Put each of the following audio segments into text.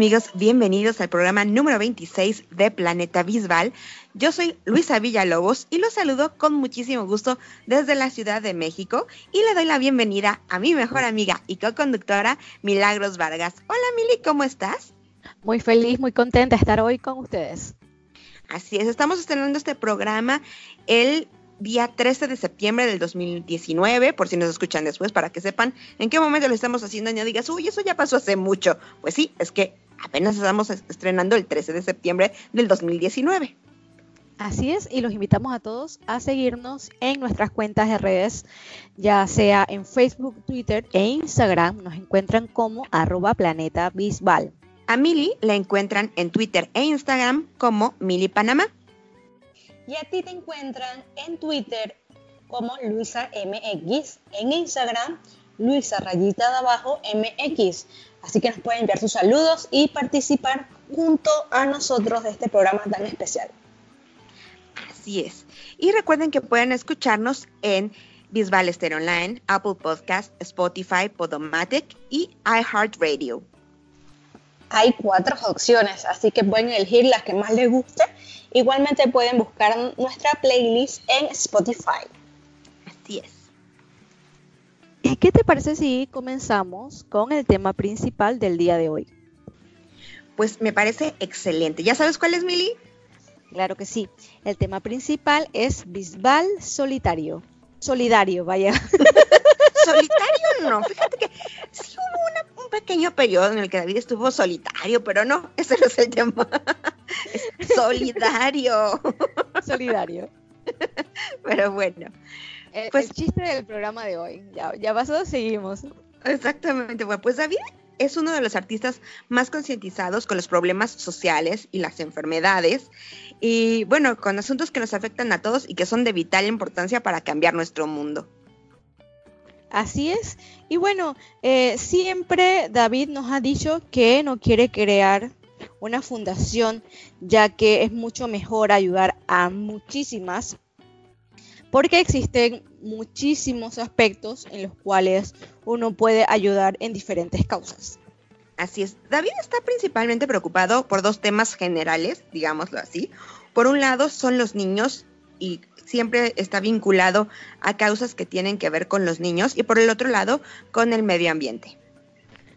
Amigos? Bienvenidos al programa número 26 de Planeta Bisbal. Yo soy Luisa Villalobos y los saludo con muchísimo gusto desde la Ciudad de México y le doy la bienvenida a mi mejor amiga y co-conductora Milagros Vargas. Hola Mili, ¿cómo estás? Muy feliz, muy contenta de estar hoy con ustedes. Así es, estamos estrenando este programa el día 13 de septiembre del 2019, por si nos escuchan después, para que sepan en qué momento lo estamos haciendo y no digas, uy, eso ya pasó hace mucho. Pues sí, es que apenas estamos estrenando el 13 de septiembre del 2019. Así es, y los invitamos a todos a seguirnos en nuestras cuentas de redes, ya sea en Facebook, Twitter e Instagram. Nos encuentran como arroba planeta bisbal. A Mili la encuentran en Twitter e Instagram como Mili Panamá. Y a ti te encuentran en Twitter como Luisa MX, en Instagram Luisa Rayita de abajo MX. Así que nos pueden enviar sus saludos y participar junto a nosotros de este programa tan especial. Así es. Y recuerden que pueden escucharnos en Bisbal Stereo Online, Apple Podcast, Spotify, Podomatic y iHeartRadio. Hay cuatro opciones, así que pueden elegir las que más les guste Igualmente pueden buscar nuestra playlist en Spotify. Así es. ¿Y qué te parece si comenzamos con el tema principal del día de hoy? Pues me parece excelente. ¿Ya sabes cuál es, Mili? Claro que sí. El tema principal es Bisbal solitario. Solidario, vaya. solitario no. Fíjate que sí hubo un pequeño periodo en el que David estuvo solitario, pero no, ese no es el tema. solidario. Solidario. Pero bueno. El, pues, chiste del programa de hoy. Ya, ya pasó, seguimos. Exactamente. Bueno, pues David es uno de los artistas más concientizados con los problemas sociales y las enfermedades. Y bueno, con asuntos que nos afectan a todos y que son de vital importancia para cambiar nuestro mundo. Así es. Y bueno, eh, siempre David nos ha dicho que no quiere crear una fundación, ya que es mucho mejor ayudar a muchísimas, porque existen muchísimos aspectos en los cuales uno puede ayudar en diferentes causas. Así es. David está principalmente preocupado por dos temas generales, digámoslo así. Por un lado son los niños y siempre está vinculado a causas que tienen que ver con los niños y por el otro lado con el medio ambiente.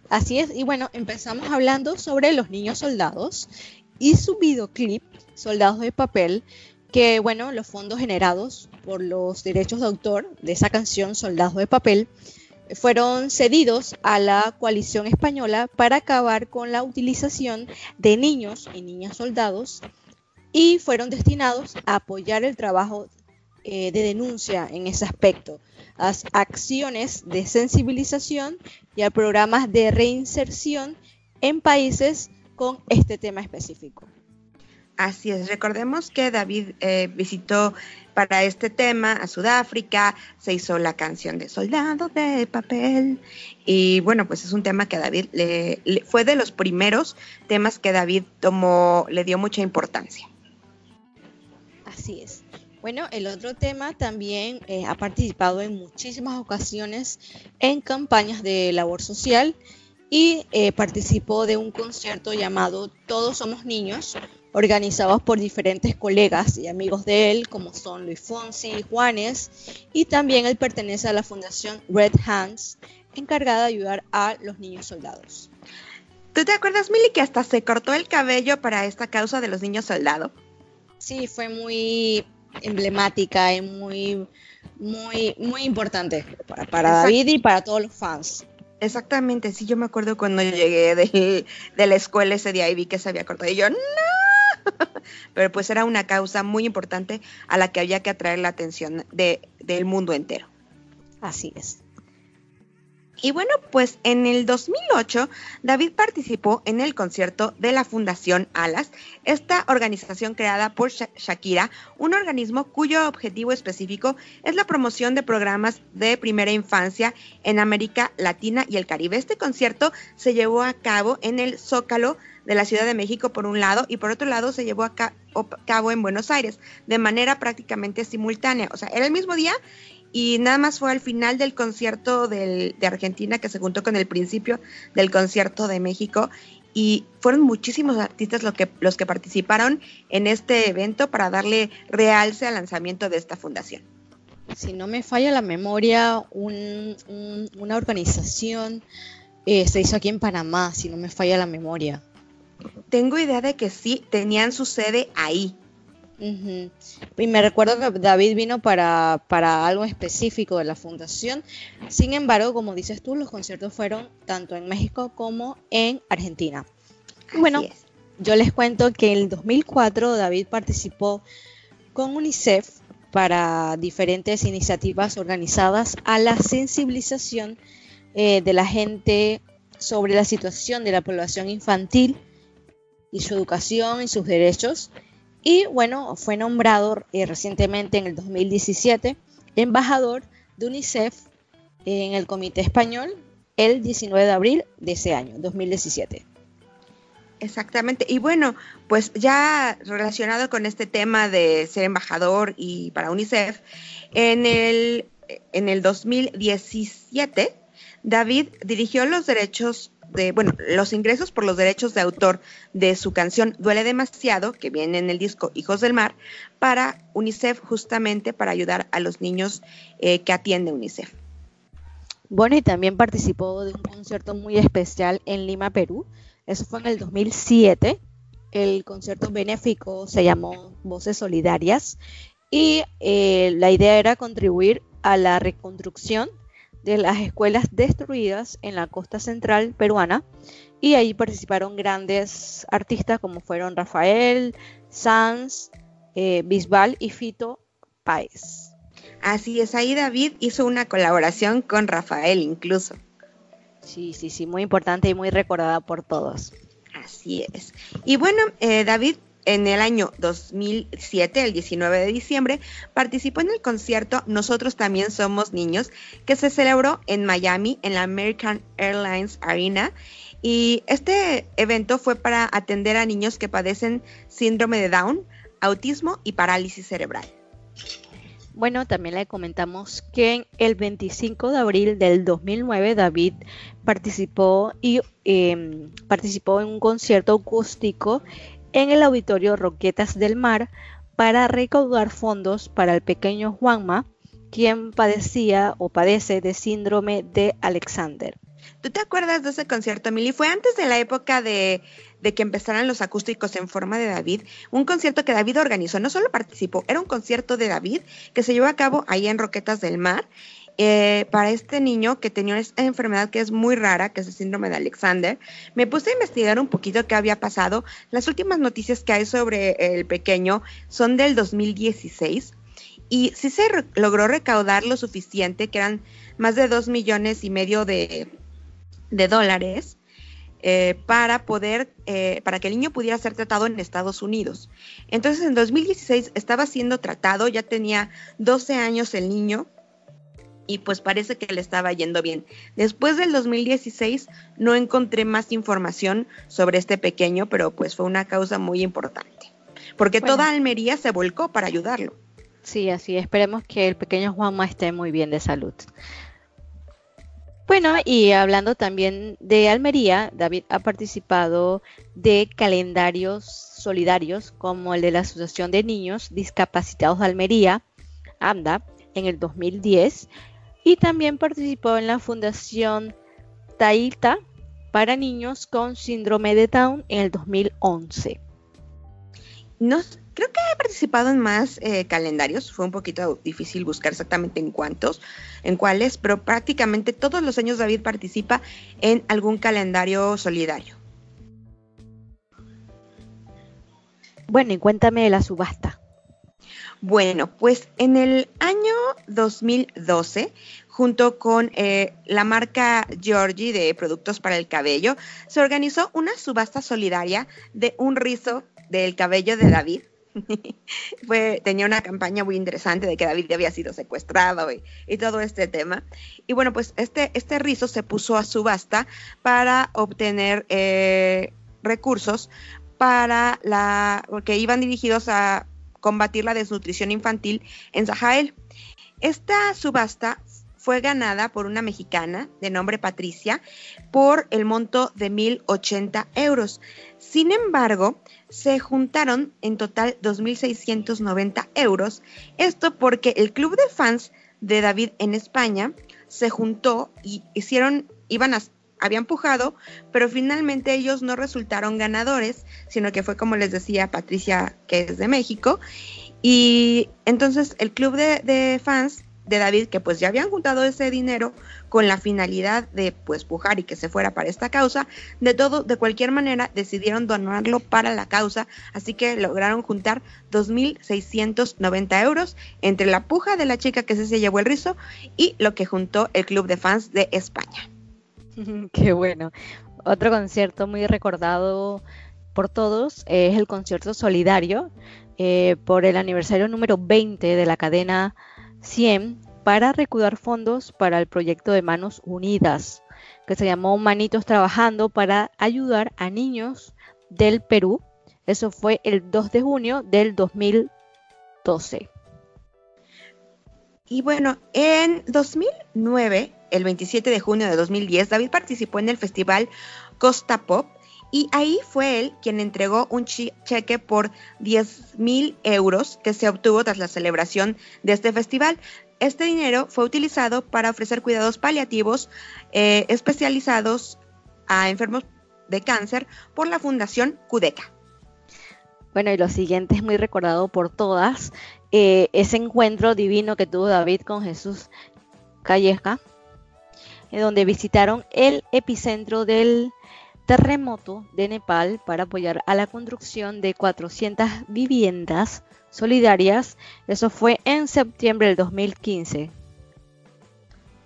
Así es, y bueno, empezamos hablando sobre los niños soldados y su videoclip, Soldados de Papel, que bueno, los fondos generados por los derechos de autor de esa canción, Soldados de Papel, fueron cedidos a la coalición española para acabar con la utilización de niños y niñas soldados y fueron destinados a apoyar el trabajo eh, de denuncia en ese aspecto, las acciones de sensibilización y a programas de reinserción en países con este tema específico. Así es, recordemos que David eh, visitó para este tema a Sudáfrica, se hizo la canción de Soldado de Papel y bueno, pues es un tema que David le, fue de los primeros temas que David tomó, le dio mucha importancia. Así es. Bueno, el otro tema también eh, ha participado en muchísimas ocasiones en campañas de labor social y eh, participó de un concierto llamado Todos Somos Niños, organizados por diferentes colegas y amigos de él, como son Luis Fonsi, y Juanes, y también él pertenece a la fundación Red Hands, encargada de ayudar a los niños soldados. ¿Tú te acuerdas, Mili, que hasta se cortó el cabello para esta causa de los niños soldados? Sí, fue muy emblemática y muy, muy, muy importante para, David y para todos los fans. Exactamente, sí, yo me acuerdo cuando llegué de, la escuela ese día y vi que se había cortado y yo, no, pero pues era una causa muy importante a la que había que atraer la atención de, del mundo entero. Así es. Y bueno, pues en el 2008 David participó en el concierto de la Fundación Alas, esta organización creada por Shakira, un organismo cuyo objetivo específico es la promoción de programas de primera infancia en América Latina y el Caribe. Este concierto se llevó a cabo en el Zócalo de la Ciudad de México por un lado y por otro lado se llevó a cabo en Buenos Aires de manera prácticamente simultánea. O sea, era el mismo día y nada más fue al final del concierto de Argentina que se juntó con el principio del concierto de México y fueron muchísimos artistas los que, los que participaron en este evento para darle realce al lanzamiento de esta fundación. Si no me falla la memoria, una organización eh, se hizo aquí en Panamá, si no me falla la memoria. Tengo idea de que sí, tenían su sede ahí, y me recuerdo que David vino para, algo específico de la fundación. Sin embargo, como dices tú, los conciertos fueron tanto en México como en Argentina. bueno, yo les cuento que en el 2004 David participó con UNICEF para diferentes iniciativas organizadas a la sensibilización eh, de la gente sobre la situación de la población infantil y su educación y sus derechos y bueno, fue nombrado eh, recientemente en el 2017 embajador de UNICEF en el Comité Español el 19 de abril de ese año, 2017. Exactamente. Y bueno, pues ya relacionado con este tema de ser embajador y para UNICEF, en el, en el 2017, David dirigió los derechos de, bueno, los ingresos por los derechos de autor de su canción Duele demasiado, que viene en el disco Hijos del Mar, para UNICEF justamente para ayudar a los niños eh, que atiende UNICEF. Bueno, y también participó de un concierto muy especial en Lima, Perú. Eso fue en el 2007. El concierto benéfico se llamó Voces Solidarias y eh, la idea era contribuir a la reconstrucción de las escuelas destruidas en la costa central peruana y ahí participaron grandes artistas como fueron Rafael, Sanz, eh, Bisbal y Fito Páez. Así es, ahí David hizo una colaboración con Rafael incluso. Sí, sí, sí, muy importante y muy recordada por todos. Así es. Y bueno, eh, David en el año 2007, el 19 de diciembre, participó en el concierto Nosotros también somos niños, que se celebró en Miami, en la American Airlines Arena. Y este evento fue para atender a niños que padecen síndrome de Down, autismo y parálisis cerebral. Bueno, también le comentamos que el 25 de abril del 2009 David participó y em, participó en un concierto acústico en el auditorio Roquetas del Mar para recaudar fondos para el pequeño Juanma, quien padecía o padece de síndrome de Alexander. ¿Tú te acuerdas de ese concierto, Mili? Fue antes de la época de, de, que empezaran los acústicos en forma de David. Un concierto que David organizó, no solo participó, era un concierto de David que se llevó a cabo ahí en Roquetas del Mar eh, para este niño que tenía esta enfermedad que es muy rara, que es el síndrome de Alexander, me puse a investigar un poquito qué había pasado. Las últimas noticias que hay sobre el pequeño son del 2016 y sí se logró recaudar lo suficiente, que eran más de dos millones y medio de, dólares. Eh, para poder, eh, para que el niño pudiera ser tratado en Estados Unidos. Entonces, en 2016 estaba siendo tratado, ya tenía 12 años el niño, y pues parece que le estaba yendo bien. Después del 2016 no encontré más información sobre este pequeño, pero pues fue una causa muy importante, porque toda Almería se volcó para ayudarlo. Sí, así esperemos que el pequeño Juanma esté muy bien de salud. Bueno, y hablando también de Almería, David ha participado de calendarios solidarios como el de la Asociación de Niños Discapacitados de Almería, AMDA, en el 2010 y también participó en la Fundación Taita para niños con síndrome de Down en el 2011. No, creo que he participado en más eh, calendarios, fue un poquito difícil buscar exactamente en cuántos, en cuáles, pero prácticamente todos los años David participa en algún calendario solidario. Bueno, y cuéntame de la subasta. Bueno, pues en el año 2012, junto con eh, la marca Georgie de productos para el cabello, se organizó una subasta solidaria de un rizo del cabello de David. Tenía una campaña muy interesante de que David había sido secuestrado y, todo este tema. Y bueno, pues este, este rizo se puso a subasta para obtener eh, recursos para la, porque iban dirigidos a combatir la desnutrición infantil en Sahel. Esta subasta fue ganada por una mexicana de nombre Patricia por el monto de 1.080 euros. Sin embargo, se juntaron en total 2.690 euros. Esto porque el club de fans de David en España se juntó y hicieron, iban a habían pujado, pero finalmente ellos no resultaron ganadores, sino que fue como les decía Patricia, que es de México. Y entonces el club de, fans de David, que pues ya habían juntado ese dinero con la finalidad de pues pujar y que se fuera para esta causa, de todo, de cualquier manera decidieron donarlo para la causa, así que lograron juntar 2.690 euros entre la puja de la chica que se llevó el rizo y lo que juntó el club de fans de España. Qué bueno. Otro concierto muy recordado por todos es el concierto solidario eh, por el aniversario número 20 de la cadena 100 para recaudar fondos para el proyecto de Manos Unidas, que se llamó Manitos Trabajando para ayudar a niños del Perú. Eso fue el 2 de junio del 2012. Y bueno, en 2009 el 27 de junio de 2010, David participó en el festival Costa Pop y ahí fue él quien entregó un cheque por 10 mil euros que se obtuvo tras la celebración de este festival. Este dinero fue utilizado para ofrecer cuidados paliativos eh, especializados a enfermos de cáncer por la Fundación Cudeca. Bueno, y lo siguiente es muy recordado por todas, eh, ese encuentro divino que tuvo David con Jesús Calleja, donde visitaron el epicentro del terremoto de Nepal para apoyar a la construcción de 400 viviendas solidarias. Eso fue en septiembre del 2015.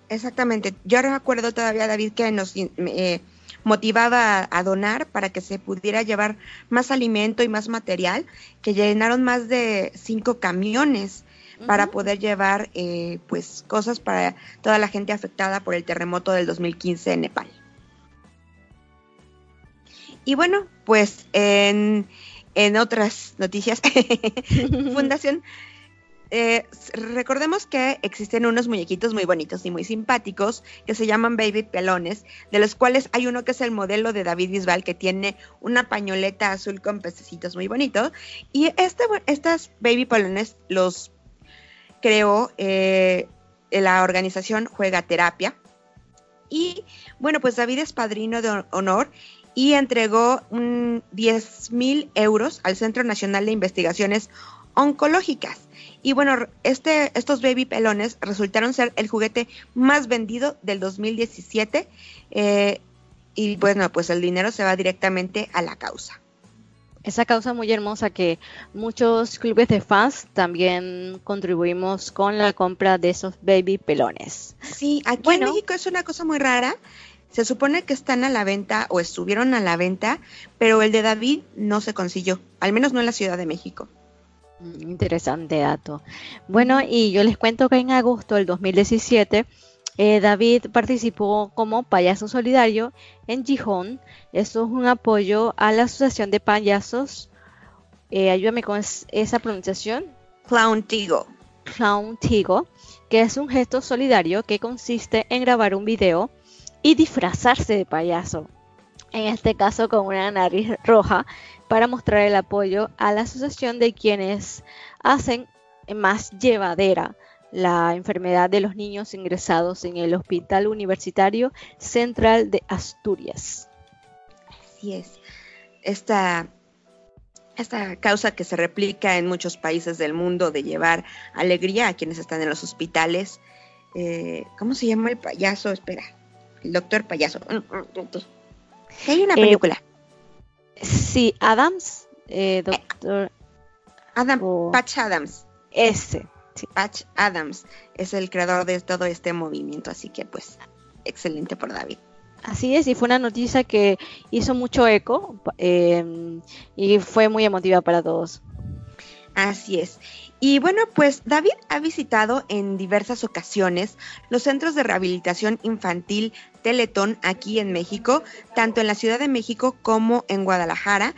Exactamente. Yo recuerdo todavía, David, que nos eh, motivaba a, donar para que se pudiera llevar más alimento y más material, que llenaron más de cinco camiones para poder llevar eh, pues cosas para toda la gente afectada por el terremoto del 2015 en Nepal. Y bueno, pues en, otras noticias, Fundación eh, recordemos que existen unos muñequitos muy bonitos y muy simpáticos que se llaman baby pelones, de los cuales hay uno que es el modelo de David Bisbal que tiene una pañoleta azul con pececitos muy bonitos. Y este, estas baby pelones los creó eh, la organización Juega Terapia. Y bueno, pues David es padrino de honor y entregó 10 mil euros al Centro Nacional de Investigaciones Oncológicas. Y bueno, este, estos baby pelones resultaron ser el juguete más vendido del 2017. Eh, y bueno, pues el dinero se va directamente a la causa esa causa muy hermosa que muchos clubes de fans también contribuimos con la compra de esos baby pelones. Sí, aquí en México es una cosa muy rara. Se supone que están a la venta o estuvieron a la venta, pero el de David no se consiguió, al menos no en la Ciudad de México. Mm, interesante dato. Bueno, y yo les cuento que en agosto del 2017 eh, David participó como payaso solidario en Gijón. Esto es un apoyo a la Asociación de Payasos. Eh, ayúdame con esa pronunciación. Clown Tigo. Clown Tigo, que es un gesto solidario que consiste en grabar un video y disfrazarse de payaso. En este caso con una nariz roja para mostrar el apoyo a la asociación de quienes hacen más llevadera la enfermedad de los niños ingresados en el Hospital Universitario Central de Asturias. Así es. Esta, esta causa que se replica en muchos países del mundo de llevar alegría a quienes están en los hospitales. Eh, ¿Cómo se llama el payaso? Espera, el doctor payaso. Hay una eh, película. sí, Adams, eh, doctor. Adam, Patch Adams. ese. Patch Adams es el creador de todo este movimiento, así que pues excelente por David. Así es, y fue una noticia que hizo mucho eco eh, y fue muy emotiva para todos. Así es. Y bueno, pues David ha visitado en diversas ocasiones los centros de rehabilitación infantil Teletón aquí en México, tanto en la Ciudad de México como en Guadalajara.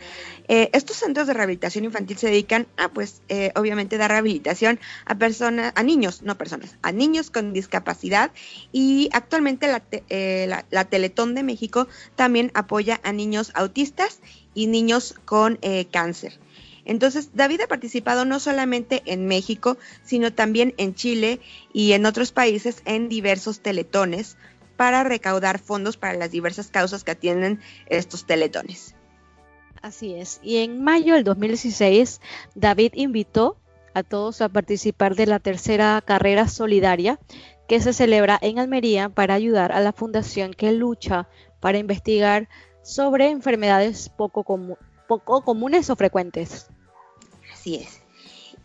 Eh, estos centros de rehabilitación infantil se dedican a, pues, eh, obviamente, dar rehabilitación a personas, a niños, no personas, a niños con discapacidad. Y actualmente la, eh, la Teletón de México también apoya a niños autistas y niños con cáncer. Entonces, David ha participado no solamente en México, sino también en Chile y en otros países en diversos teletones para recaudar fondos para las diversas causas que atienden estos teletones. Así es. Y en mayo del 2016, David invitó a todos a participar de la tercera carrera solidaria que se celebra en Almería para ayudar a la fundación que lucha para investigar sobre enfermedades poco, poco comunes o frecuentes. Así es.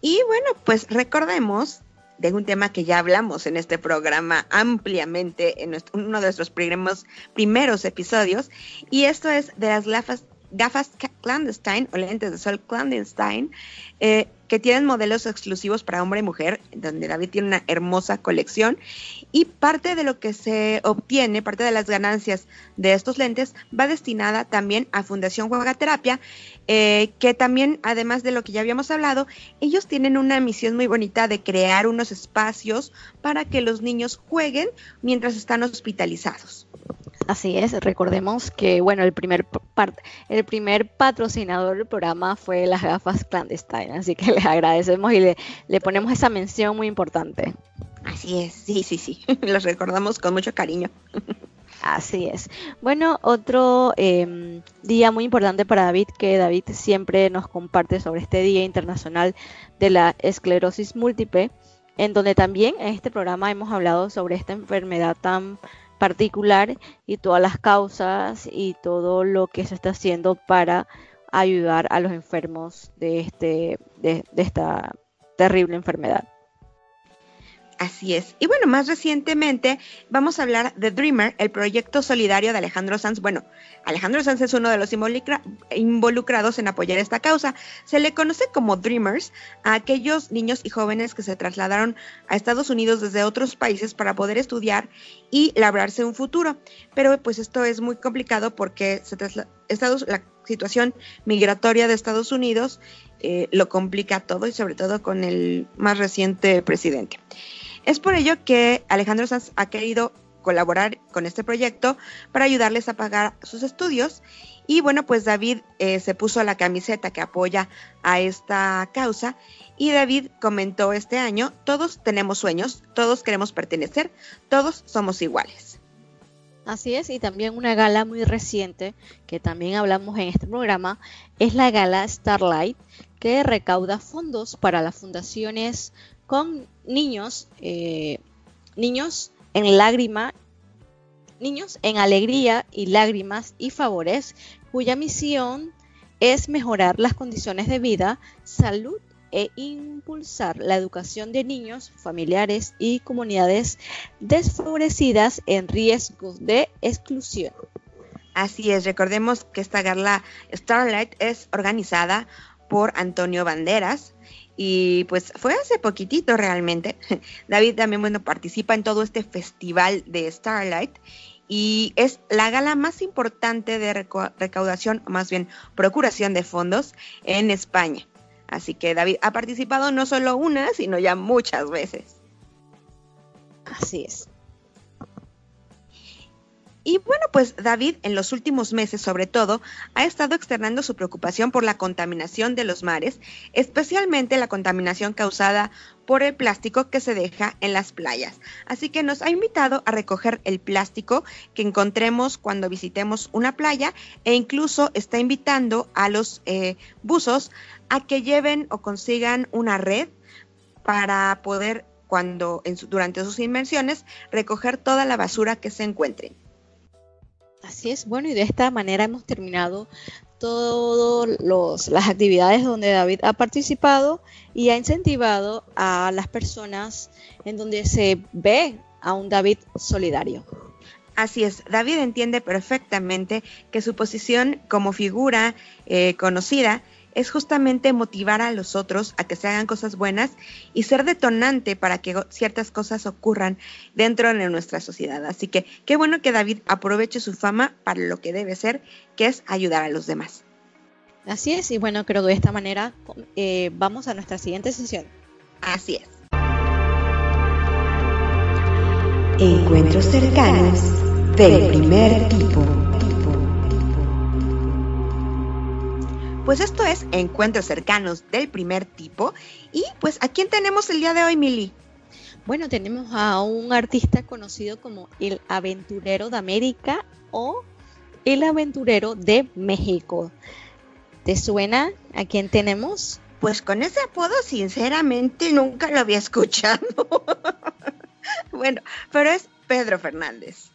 Y bueno, pues recordemos de un tema que ya hablamos en este programa ampliamente en uno de nuestros primeros, primeros episodios, y esto es de las gafas, gafas clandestine o lentes de sol clandestine, eh, que tienen modelos exclusivos para hombre y mujer, donde David tiene una hermosa colección y parte de lo que se obtiene, parte de las ganancias de estos lentes va destinada también a Fundación Juega Terapia, eh, que también, además de lo que ya habíamos hablado, ellos tienen una misión muy bonita de crear unos espacios para que los niños jueguen mientras están hospitalizados. Así es, recordemos que bueno, el primer el primer patrocinador del programa fue las gafas clandestinas, así que les agradecemos y le, le ponemos esa mención muy importante. Así es, sí, sí, sí, los recordamos con mucho cariño. Así es. Bueno, otro em, día muy importante para David, que David siempre nos comparte sobre este Día Internacional de la Esclerosis Múltiple, en donde también en este programa hemos hablado sobre esta enfermedad tan particular y todas las causas y todo lo que se está haciendo para ayudar a los enfermos de, este, de, esta terrible enfermedad. Así es. Y bueno, más recientemente vamos a hablar de Dreamer, el proyecto solidario de Alejandro Sanz. Bueno, Alejandro Sanz es uno de los involucrados en apoyar esta causa. Se le conoce como Dreamers a aquellos niños y jóvenes que se trasladaron a Estados Unidos desde otros países para poder estudiar y labrarse un futuro. Pero pues esto es muy complicado porque se Estados, la situación migratoria de Estados Unidos eh, lo complica todo y sobre todo con el más reciente presidente. Es por ello que Alejandro Sanz ha querido colaborar con este proyecto para ayudarles a pagar sus estudios. Y bueno, pues David eh, se puso la camiseta que apoya a esta causa y David comentó este año, todos tenemos sueños, todos queremos pertenecer, todos somos iguales. Así es, y también una gala muy reciente que también hablamos en este programa es la gala Starlight que recauda fondos para las fundaciones con niños, eh, niños en lágrima, niños en alegría y lágrimas y favores, cuya misión es mejorar las condiciones de vida, salud e impulsar la educación de niños, familiares y comunidades desfavorecidas en riesgo de exclusión. Así es, recordemos que esta gala Starlight es organizada por Antonio Banderas, y pues fue hace poquitito realmente. David también, bueno, participa en todo este festival de Starlight y es la gala más importante de recaudación, o más bien procuración de fondos en España. Así que David ha participado no solo una, sino ya muchas veces. Así es. Y bueno, pues David en los últimos meses sobre todo ha estado externando su preocupación por la contaminación de los mares, especialmente la contaminación causada por el plástico que se deja en las playas. Así que nos ha invitado a recoger el plástico que encontremos cuando visitemos una playa e incluso está invitando a los eh, buzos a que lleven o consigan una red para poder cuando durante sus inmersiones recoger toda la basura que se encuentre. Es, bueno, y de esta manera hemos terminado todas las actividades donde David ha participado y ha incentivado a las personas en donde se ve a un David solidario. Así es, David entiende perfectamente que su posición como figura eh, conocida es justamente motivar a los otros a que se hagan cosas buenas y ser detonante para que ciertas cosas ocurran dentro de nuestra sociedad. Así que qué bueno que David aproveche su fama para lo que debe ser, que es ayudar a los demás. Así es, y bueno, creo que de esta manera eh, vamos a nuestra siguiente sesión. Así es. Encuentros cercanos del primer tipo. Pues esto es Encuentros cercanos del primer tipo. Y pues, ¿a quién tenemos el día de hoy, Mili? Bueno, tenemos a un artista conocido como el aventurero de América o el aventurero de México. ¿Te suena a quién tenemos? Pues con ese apodo, sinceramente, nunca lo había escuchado. bueno, pero es Pedro Fernández.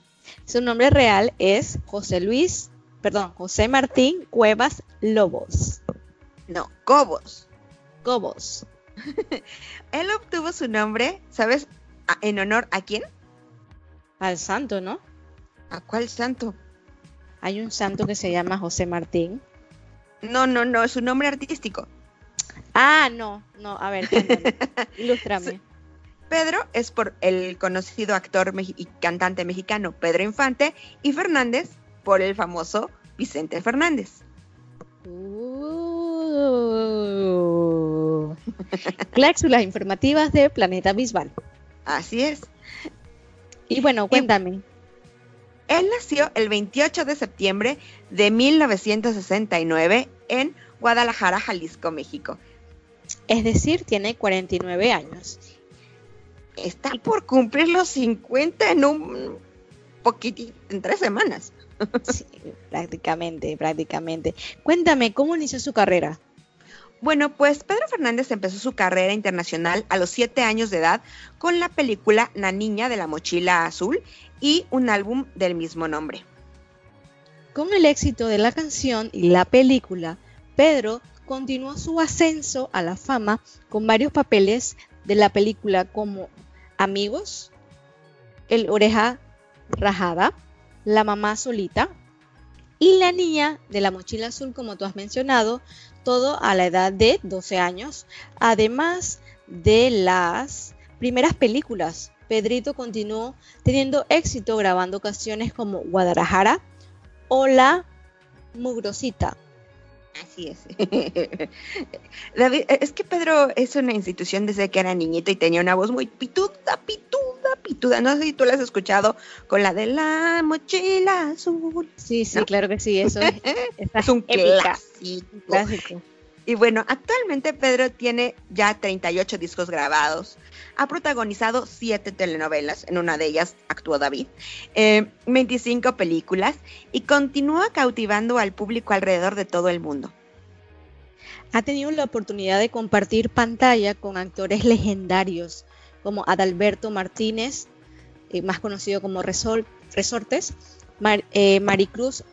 Su nombre real es José Luis perdón, José Martín Cuevas Lobos. No, Cobos. Cobos. Él obtuvo su nombre, ¿sabes? ¿En honor a quién? Al santo, ¿no? ¿A cuál santo? Hay un santo que se llama José Martín. No, no, no, es su nombre artístico. Ah, no, no, a ver, ilústrame. Pedro es por el conocido actor y cantante mexicano Pedro Infante y Fernández por el famoso Vicente Fernández. Uh. Cláusulas informativas de Planeta Bisbal. Así es. Y bueno, cuéntame. Él nació el 28 de septiembre de 1969 en Guadalajara, Jalisco, México. Es decir, tiene 49 años. Está por cumplir los 50 en un poquitito, en tres semanas. Sí, prácticamente, prácticamente. Cuéntame, ¿cómo inició su carrera? Bueno, pues Pedro Fernández empezó su carrera internacional a los siete años de edad con la película La Niña de la Mochila Azul y un álbum del mismo nombre. Con el éxito de la canción y la película, Pedro continuó su ascenso a la fama con varios papeles de la película como Amigos, El Oreja Rajada, la mamá solita y la niña de la mochila azul, como tú has mencionado, todo a la edad de 12 años. Además de las primeras películas, Pedrito continuó teniendo éxito grabando canciones como Guadalajara o La Mugrosita. Así es. David, es que Pedro es una institución desde que era niñito y tenía una voz muy pituda, pituda, pituda. No sé si tú la has escuchado con la de la mochila azul. Sí, sí, claro que sí. Eso es, es un clásico. Y bueno, actualmente Pedro tiene ya 38 discos grabados. Ha protagonizado 7 telenovelas, en una de ellas actuó David, 25 eh, películas y continúa cautivando al público alrededor de todo el mundo. Ha tenido la oportunidad de compartir pantalla con actores legendarios como Adalberto Martínez, eh, más conocido como Resortes, eh, Maricruz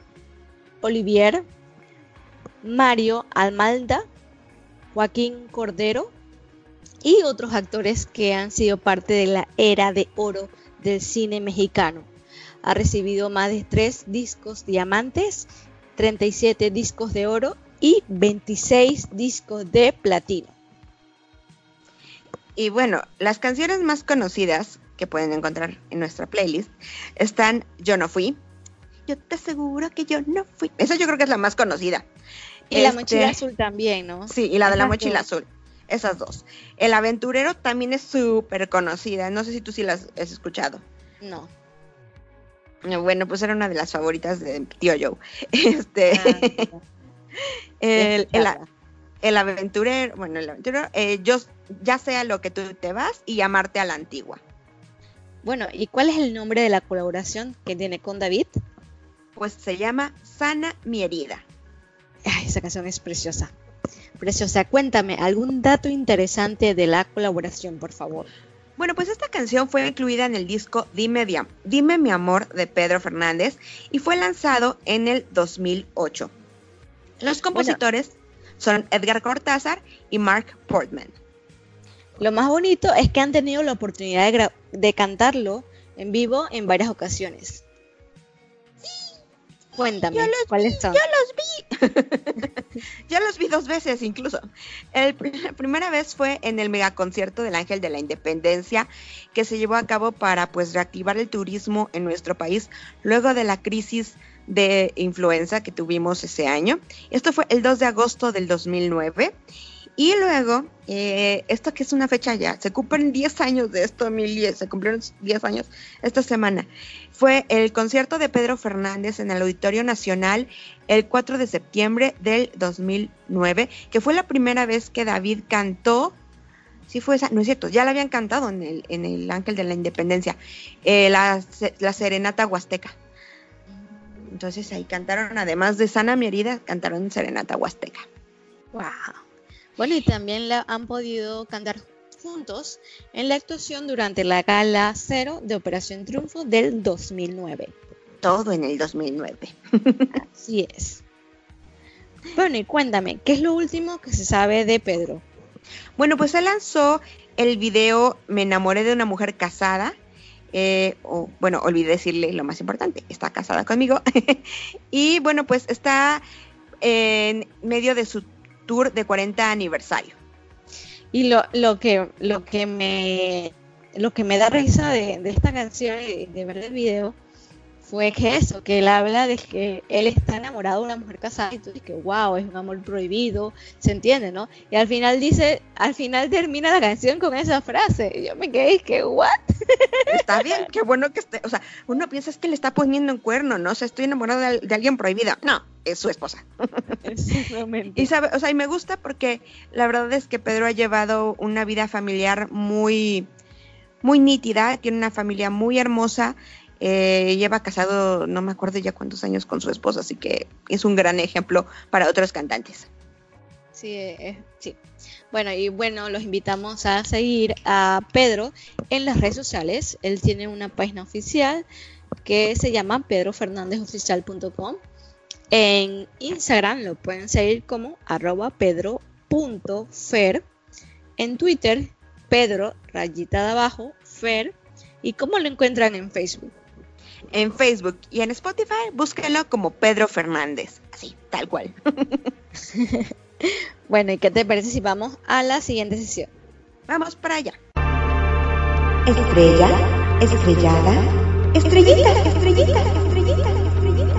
Olivier, Mario Almalda, Joaquín Cordero y otros actores que han sido parte de la era de oro del cine mexicano. Ha recibido más de 3 discos diamantes, 37 discos de oro y 26 discos de platino. Y bueno, las canciones más conocidas que pueden encontrar en nuestra playlist están Yo no fui. Yo te aseguro que yo no fui. Esa yo creo que es la más conocida. Y la mochila este, azul también, ¿no? Sí, y la de la mochila azul. Esas dos. El aventurero también es súper conocida. No sé si tú sí las has escuchado. No. Bueno, pues era una de las favoritas de Tío Joe. Este. Ah, el, el, aventurero, bueno, el aventurero, eh, yo ya sea lo que tú te vas y llamarte a la antigua. Bueno, ¿y cuál es el nombre de la colaboración que tiene con David? Pues se llama Sana mi herida esa canción es preciosa. Preciosa. Cuéntame, ¿algún dato interesante de la colaboración, por favor? Bueno, pues esta canción fue incluida en el disco Dime, Dime mi amor de Pedro Fernández y fue lanzado en el 2008. Los compositores son Edgar Cortázar y Mark Portman. Lo más bonito es que han tenido la oportunidad de, de cantarlo en vivo en varias ocasiones. Cuéntame, ¿cuáles son? Yo los vi. yo los vi dos veces incluso. la primera vez fue en el megaconcierto del Ángel de la Independencia que se llevó a cabo para pues reactivar el turismo en nuestro país luego de la crisis de influenza que tuvimos ese año. Esto fue el 2 de agosto del 2009 y luego, eh, esto que es una fecha ya, se cumplen 10 años de esto, 2010, se cumplieron 10 años esta semana. Fue el concierto de Pedro Fernández en el Auditorio Nacional el 4 de septiembre del 2009, que fue la primera vez que David cantó. Sí fue esa, no es cierto, ya la habían cantado en el, en el Ángel de la Independencia, eh, la, la Serenata Huasteca. Entonces ahí cantaron, además de Sana mi herida, cantaron Serenata Huasteca. Wow. Bueno, y también la han podido cantar juntos en la actuación durante la gala cero de Operación Triunfo del 2009. Todo en el 2009. Así es. Bueno, y cuéntame, ¿qué es lo último que se sabe de Pedro? Bueno, pues él lanzó el video Me enamoré de una mujer casada. Eh, o, bueno, olvidé decirle lo más importante, está casada conmigo. y bueno, pues está en medio de su tour de 40 aniversario. Y lo, lo, que, lo, que, me, lo que me da risa de, de esta canción y de ver el video fue que eso, que él habla de que él está enamorado de una mujer casada y tú dices que wow, es un amor prohibido, se entiende, ¿no? Y al final dice, al final termina la canción con esa frase. Y yo me quedé que what? Está bien, qué bueno que esté, o sea, uno piensa es que le está poniendo un cuerno, ¿no? O sea, estoy enamorado de, alguien prohibido. No, es su esposa. y sabe, o sea, y me gusta porque la verdad es que Pedro ha llevado una vida familiar muy muy nítida, tiene una familia muy hermosa eh, lleva casado, no me acuerdo ya cuántos años con su esposa, así que es un gran ejemplo para otros cantantes. Sí, eh, sí. Bueno, y bueno, los invitamos a seguir a Pedro en las redes sociales. Él tiene una página oficial que se llama pedrofernandezoficial.com. En Instagram lo pueden seguir como arroba pedro.fer. En Twitter, Pedro, rayita de abajo, Fer. ¿Y cómo lo encuentran en Facebook? En Facebook y en Spotify, búsquenlo como Pedro Fernández, así, tal cual. bueno, ¿y qué te parece si vamos a la siguiente sesión? Vamos para allá. Estrella, estrellada, estrellita, estrellita, estrellita, estrellita.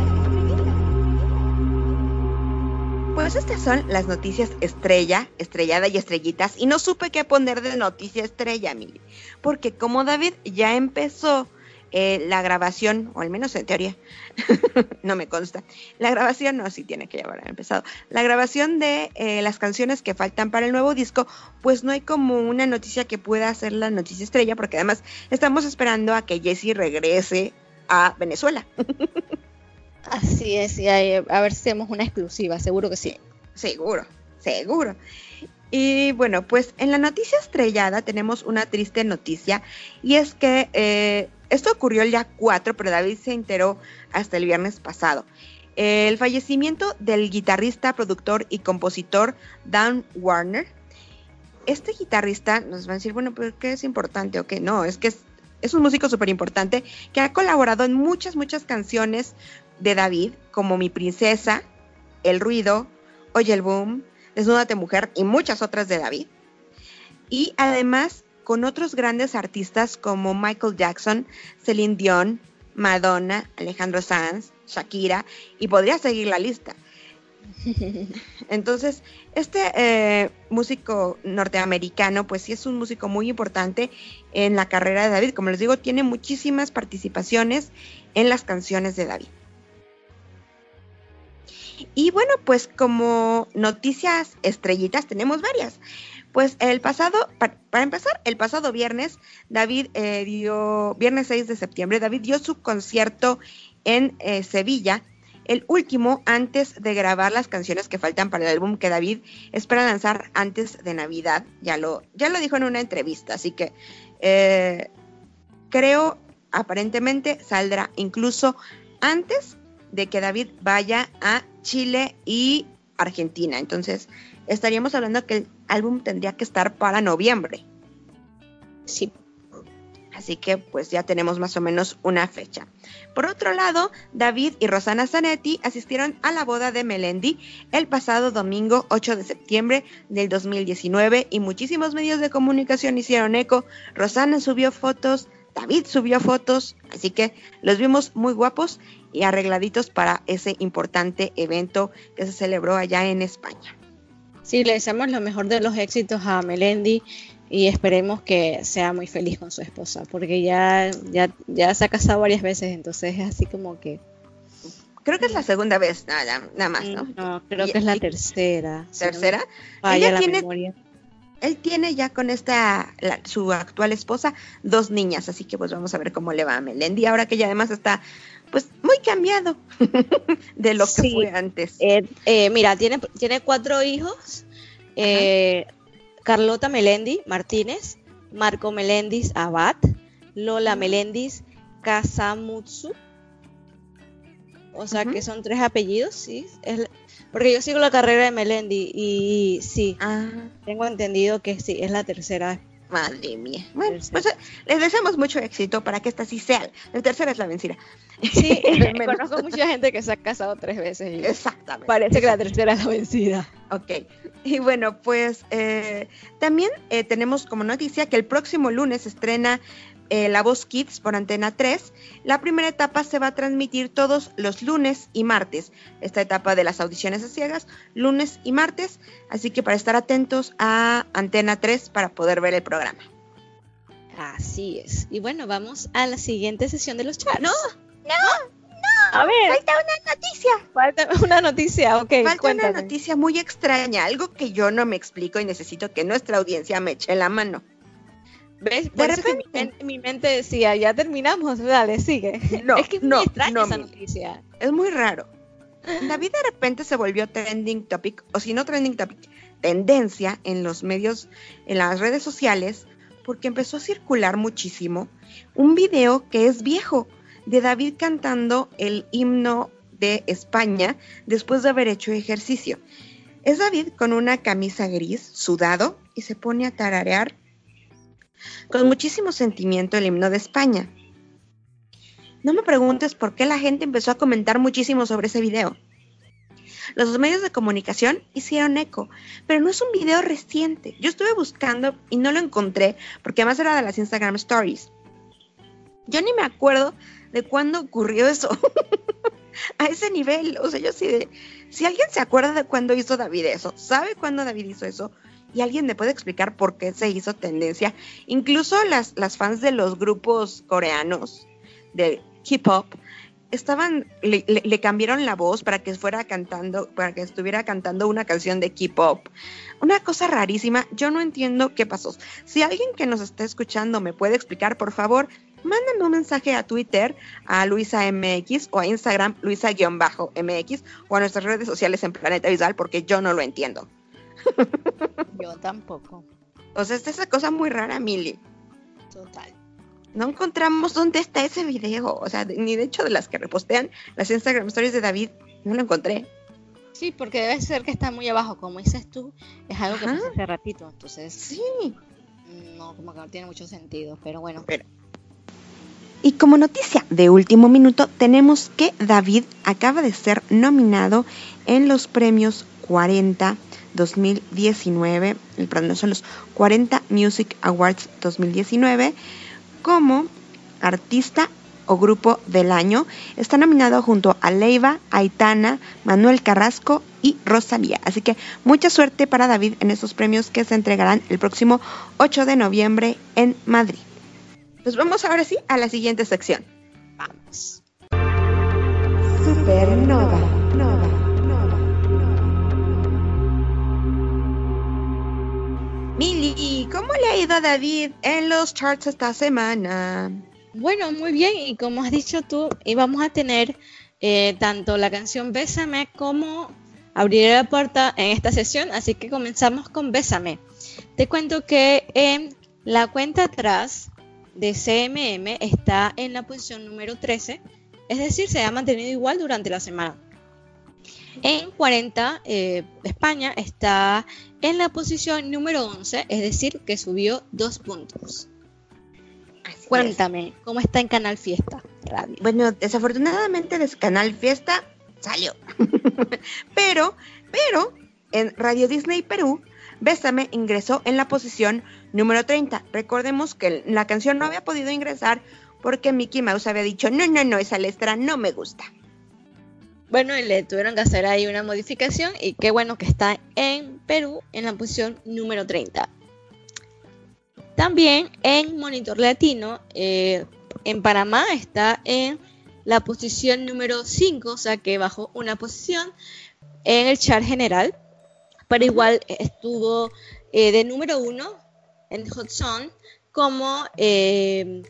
Pues estas son las noticias estrella, estrellada y estrellitas. Y no supe qué poner de noticia estrella, Mili. Porque como David ya empezó eh, la grabación, o al menos en teoría, no me consta, la grabación, no, sí tiene que ya haber empezado, la grabación de eh, las canciones que faltan para el nuevo disco, pues no hay como una noticia que pueda hacer la noticia estrella, porque además estamos esperando a que Jesse regrese a Venezuela. Así es, y a ver si hacemos una exclusiva, seguro que sí. Seguro, seguro. Y bueno, pues en la noticia estrellada tenemos una triste noticia y es que eh, esto ocurrió el día 4, pero David se enteró hasta el viernes pasado. El fallecimiento del guitarrista, productor y compositor Dan Warner. Este guitarrista nos va a decir, bueno, pero ¿qué es importante o qué? No, es que es, un músico súper importante que ha colaborado en muchas, muchas canciones de David, como Mi Princesa, El Ruido, Oye el Boom, Desnúdate Mujer y muchas otras de David. Y además con otros grandes artistas como Michael Jackson, Celine Dion, Madonna, Alejandro Sanz, Shakira, y podría seguir la lista. Entonces, este eh, músico norteamericano, pues sí es un músico muy importante en la carrera de David. Como les digo, tiene muchísimas participaciones en las canciones de David. Y bueno, pues como noticias estrellitas tenemos varias. Pues el pasado, para, empezar, el pasado viernes, David eh, dio, viernes 6 de septiembre, David dio su concierto en eh, Sevilla, el último antes de grabar las canciones que faltan para el álbum que David espera lanzar antes de Navidad. Ya lo, ya lo dijo en una entrevista, así que eh, creo aparentemente saldrá incluso antes de que David vaya a Chile y Argentina. Entonces, estaríamos hablando que el álbum tendría que estar para noviembre. Sí. Así que pues ya tenemos más o menos una fecha. Por otro lado, David y Rosana Zanetti asistieron a la boda de Melendi el pasado domingo 8 de septiembre del 2019 y muchísimos medios de comunicación hicieron eco. Rosana subió fotos, David subió fotos, así que los vimos muy guapos y arregladitos para ese importante evento que se celebró allá en España. Sí, le deseamos lo mejor de los éxitos a Melendi y esperemos que sea muy feliz con su esposa, porque ya, ya, ya se ha casado varias veces, entonces es así como que... Creo que es la segunda vez, nada, nada más, ¿no? No, creo que es la tercera. ¿Tercera? Vaya Ella la tiene- memoria. Él tiene ya con esta, la- su actual esposa, dos niñas, así que pues vamos a ver cómo le va a Melendi, ahora que ella además está pues muy cambiado de lo que Sí. fue antes. Eh, eh, mira, tiene, tiene cuatro hijos. eh, Carlota Melendi Martínez, Marco Melendis Abad, Lola Melendis Casamutsu. O sea que son tres apellidos, sí. Es la- porque yo sigo la carrera de Melendi y sí, Ah, tengo entendido que sí, es la tercera. madre mía. Bueno, Tercera. pues, eh, les deseamos mucho éxito para que esta sí sea. La tercera es la vencida. Sí, conozco mucha gente que se ha casado tres veces y Exactamente. parece que la tercera es la vencida. Ok. Y bueno, pues eh, también eh, tenemos como noticia que el próximo lunes se estrena eh, La Voz Kids por Antena 3. La primera etapa se va a transmitir todos los lunes y martes. Esta etapa de las audiciones a ciegas, lunes y martes. Así que para estar atentos a Antena 3 para poder ver el programa. Así es. Y bueno, vamos a la siguiente sesión de los chats. No, A ver, falta una noticia. falta una noticia, ok, Falta cuéntame. una noticia muy extraña, algo que yo no me explico y necesito que nuestra audiencia me eche la mano. ¿Ves? Por De eso que mi, repente. mi mente decía, ya terminamos, dale, sigue. No, es que es no, muy extraña no, esa noticia. Es muy raro. David de repente se volvió trending topic, o si no trending topic, tendencia en los medios, en las redes sociales, porque empezó a circular muchísimo un video que es viejo de David cantando el himno de España después de haber hecho ejercicio. Es David con una camisa gris, sudado, y se pone a tararear con muchísimo sentimiento el himno de España. No me preguntes por qué la gente empezó a comentar muchísimo sobre ese video. Los medios de comunicación hicieron eco, pero no es un video reciente. Yo estuve buscando y no lo encontré porque además era de las Instagram Stories. Yo ni me acuerdo de cuándo ocurrió eso. a ese nivel, o sea, yo sí de... Si alguien se acuerda de cuándo hizo David eso, sabe cuándo David hizo eso, y alguien me puede explicar por qué se hizo tendencia, incluso las, las fans de los grupos coreanos de hip hop estaban le, le- le cambiaron la voz para que fuera cantando para que estuviera cantando una canción de hip hop. Una cosa rarísima yo no entiendo qué pasó. Si alguien que nos está escuchando me puede explicar por favor mándame un mensaje a Twitter a Luisa MX o a Instagram Luisa-MX o a nuestras redes sociales en Planeta Visual porque yo no lo entiendo Yo tampoco. o sea es esa cosa muy rara Mili Total. no encontramos dónde está ese video. O sea, ni de hecho de las que repostean las Instagram Stories de David, no lo encontré. Sí, porque debe ser que está muy abajo, como dices tú, es algo que Ajá. pasó hace ratito, entonces Sí. no, como que no tiene mucho sentido, pero bueno. Y como noticia de último minuto, tenemos que David acaba de ser nominado en los premios 40 2019, el perdón, son los 40 Music Awards 2019, como artista o grupo del año. Está nominado junto a Leiva, Aitana, Manuel Carrasco y Rosalía. Así que mucha suerte para David en estos premios que se entregarán el próximo 8 de noviembre en Madrid. Pues vamos ahora sí a la siguiente sección. Vamos. Supernova, Mili, ¿cómo le ha ido a David en los charts esta semana? Bueno, muy bien, y como has dicho tú, íbamos a tener eh, tanto la canción Bésame como Abriré la puerta en esta sesión, así que comenzamos con Bésame. Te cuento que la cuenta atrás de CMM está en la posición número 13, es decir, se ha mantenido igual durante la semana. En 40, eh, España está en la posición número 11, es decir, que subió dos puntos. Cuéntame, ¿cómo está en Canal Fiesta Radio? Bueno, desafortunadamente de Canal Fiesta salió. pero, pero, en Radio Disney Perú, Bésame ingresó en la posición número 30. Recordemos que la canción no había podido ingresar porque Mickey Mouse había dicho, no, no, no, esa letra no me gusta. Bueno, y le tuvieron que hacer ahí una modificación y qué bueno que está en Perú en la posición número 30. También en Monitor Latino, eh, en Panamá está en la posición número 5, o sea que bajó una posición en el chart general, pero igual estuvo eh, de número 1 en Hot Song como eh,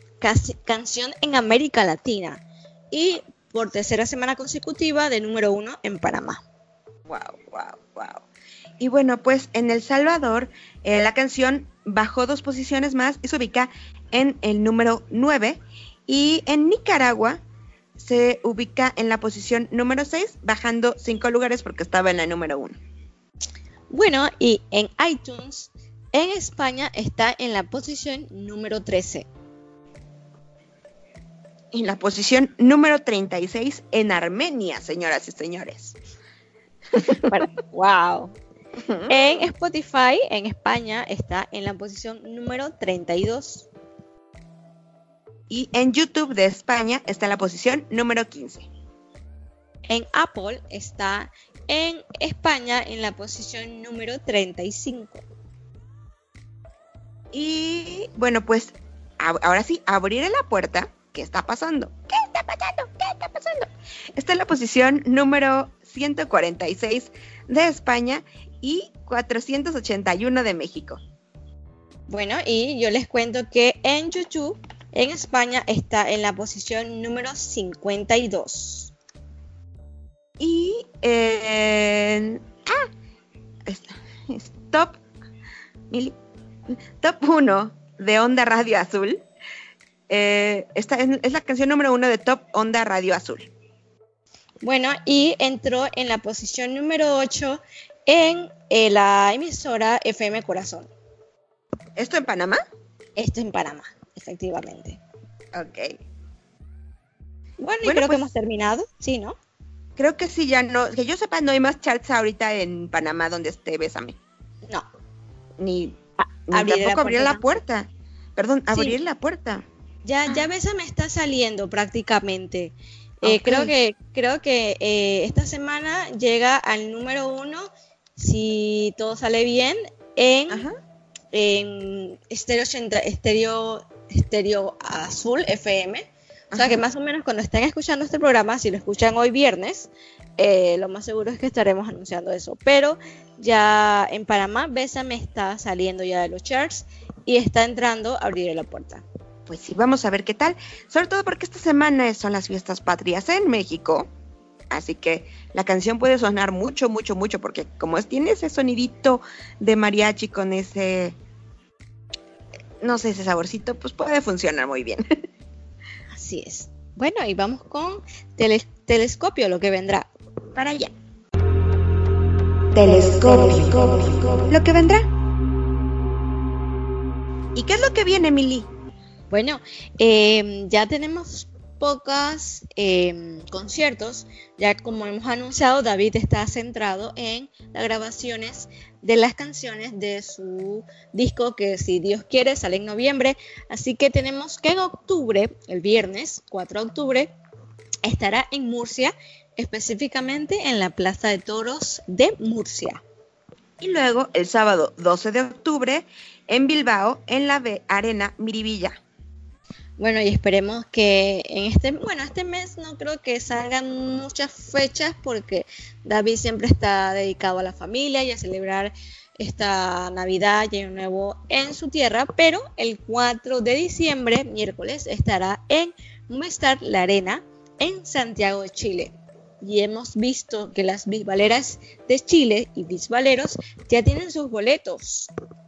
canción en América Latina y por tercera semana consecutiva de número uno en Panamá. Wow, wow, wow. Y bueno, pues en El Salvador eh, la canción bajó dos posiciones más y se ubica en el número 9. Y en Nicaragua se ubica en la posición número 6, bajando cinco lugares porque estaba en la número 1. Bueno, y en iTunes, en España está en la posición número 13 en la posición número 36 en Armenia, señoras y señores. wow. En Spotify, en España, está en la posición número 32. Y en YouTube de España está en la posición número 15. En Apple está en España en la posición número 35. Y bueno, pues ahora sí, abriré la puerta ¿Qué está pasando? ¿Qué está pasando? ¿Qué está pasando? Está en la posición número 146 de España y 481 de México. Bueno, y yo les cuento que en YouTube, en España, está en la posición número 52. Y en... Ah, top, top 1 de Onda Radio Azul eh, esta es, la canción número uno de Top Onda Radio Azul. Bueno, y entró en la posición número 8 en eh, la emisora FM Corazón. ¿Esto en Panamá? Esto en Panamá, efectivamente. Ok. Bueno, y creo que pues hemos terminado, ¿sí, no? Creo que sí, ya no. Que yo sepa, no hay más charts ahorita en Panamá donde esté Bésame. No. Ni, ah, tampoco abrir la puerta. Perdón, abrir la puerta. Ya, ya me está saliendo prácticamente. Eh, creo que, creo que eh, esta semana llega al número uno, si todo sale bien, en, en estéreo, estéreo, azul FM. O sea que más o menos cuando estén escuchando este programa, si lo escuchan hoy viernes, eh, lo más seguro es que estaremos anunciando eso. Pero ya en Panamá, me está saliendo ya de los charts y está entrando a abrir la puerta pues sí, vamos a ver qué tal. Sobre todo porque esta semana son las fiestas patrias en México. Así que la canción puede sonar mucho, mucho, mucho, porque como tiene ese sonidito de mariachi con ese, no sé, ese saborcito, pues puede funcionar muy bien. Así es. Bueno, y vamos con telescopio, lo que vendrá. Para allá. Telescopio. Lo que vendrá. ¿Y qué es lo que viene, Mili? Bueno, em, ya tenemos pocos em, conciertos, ya como hemos anunciado, David está centrado en las grabaciones de las canciones de su disco que si Dios quiere sale en noviembre, así que tenemos que en octubre, el viernes 4 de octubre, estará en Murcia, específicamente en la Plaza de Toros de Murcia. Y luego el sábado 12 de octubre en Bilbao, en la Arena Miribilla. Bueno, y esperemos que en este, bueno, este mes no creo que salgan muchas fechas porque David siempre está dedicado a la familia y a celebrar esta Navidad y Año Nuevo en su tierra, pero el 4 de diciembre, miércoles, estará en Movistar La Arena en Santiago de Chile. Y hemos visto que las bisbaleras de Chile y bisbaleros ya tienen sus boletos.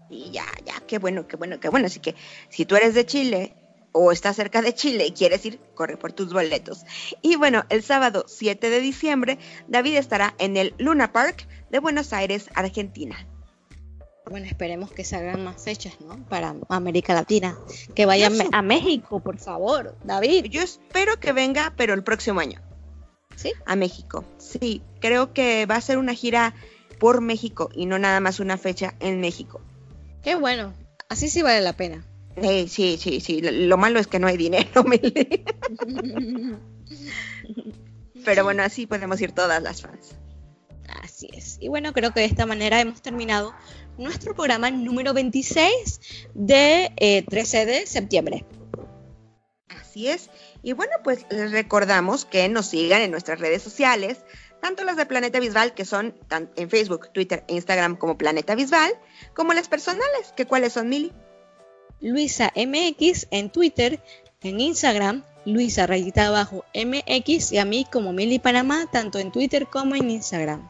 Y ya, ya, qué bueno, qué bueno, qué bueno. Así que si tú eres de Chile o estás cerca de Chile y quieres ir, corre por tus boletos. Y bueno, el sábado 7 de diciembre, David estará en el Luna Park de Buenos Aires, Argentina. Bueno, esperemos que salgan más fechas, ¿no? Para América Latina. Que vayan a México, por favor, David. Yo espero que venga, pero el próximo año. ¿Sí? A México. Sí, creo que va a ser una gira por México y no nada más una fecha en México. Qué bueno, así sí vale la pena. Sí, sí, sí, sí. Lo malo es que no hay dinero, Pero bueno, así podemos ir todas las fans. Así es. Y bueno, creo que de esta manera hemos terminado nuestro programa número 26 de 13 eh, de septiembre. Así es. Y bueno, pues les recordamos que nos sigan en nuestras redes sociales, tanto las de Planeta Visual, que son en Facebook, Twitter e Instagram como Planeta Visual, como las personales, que cuáles son, Mili. Luisa MX en Twitter, en Instagram, Luisa rayita abajo MX y a mí como Mili Panamá, tanto en Twitter como en Instagram.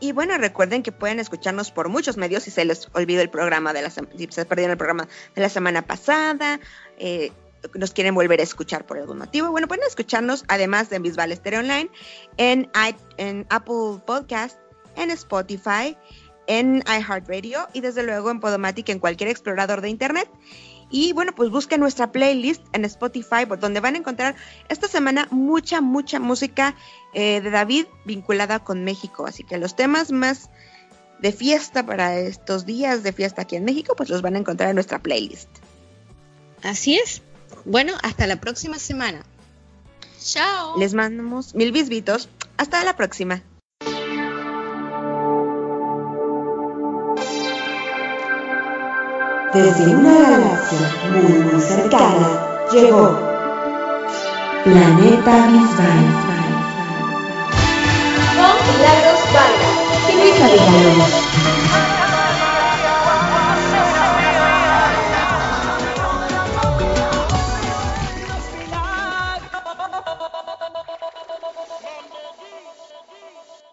Y bueno, recuerden que pueden escucharnos por muchos medios si se les olvidó el programa de la si se perdieron el programa de la semana pasada, eh, nos quieren volver a escuchar por algún motivo. Bueno, pueden escucharnos además de Bisbal Stereo Online en, en Apple Podcast, en Spotify, en iHeartRadio y desde luego en Podomatic en cualquier explorador de internet. Y bueno, pues busquen nuestra playlist en Spotify, donde van a encontrar esta semana mucha, mucha música eh, de David vinculada con México. Así que los temas más de fiesta para estos días de fiesta aquí en México, pues los van a encontrar en nuestra playlist. Así es. Bueno, hasta la próxima semana. Chao. Les mandamos mil bisbitos. Hasta la próxima. desde una galaxia muy muy cercana, llegó Planeta Bisbal. Con Milagros Vargas y Luisa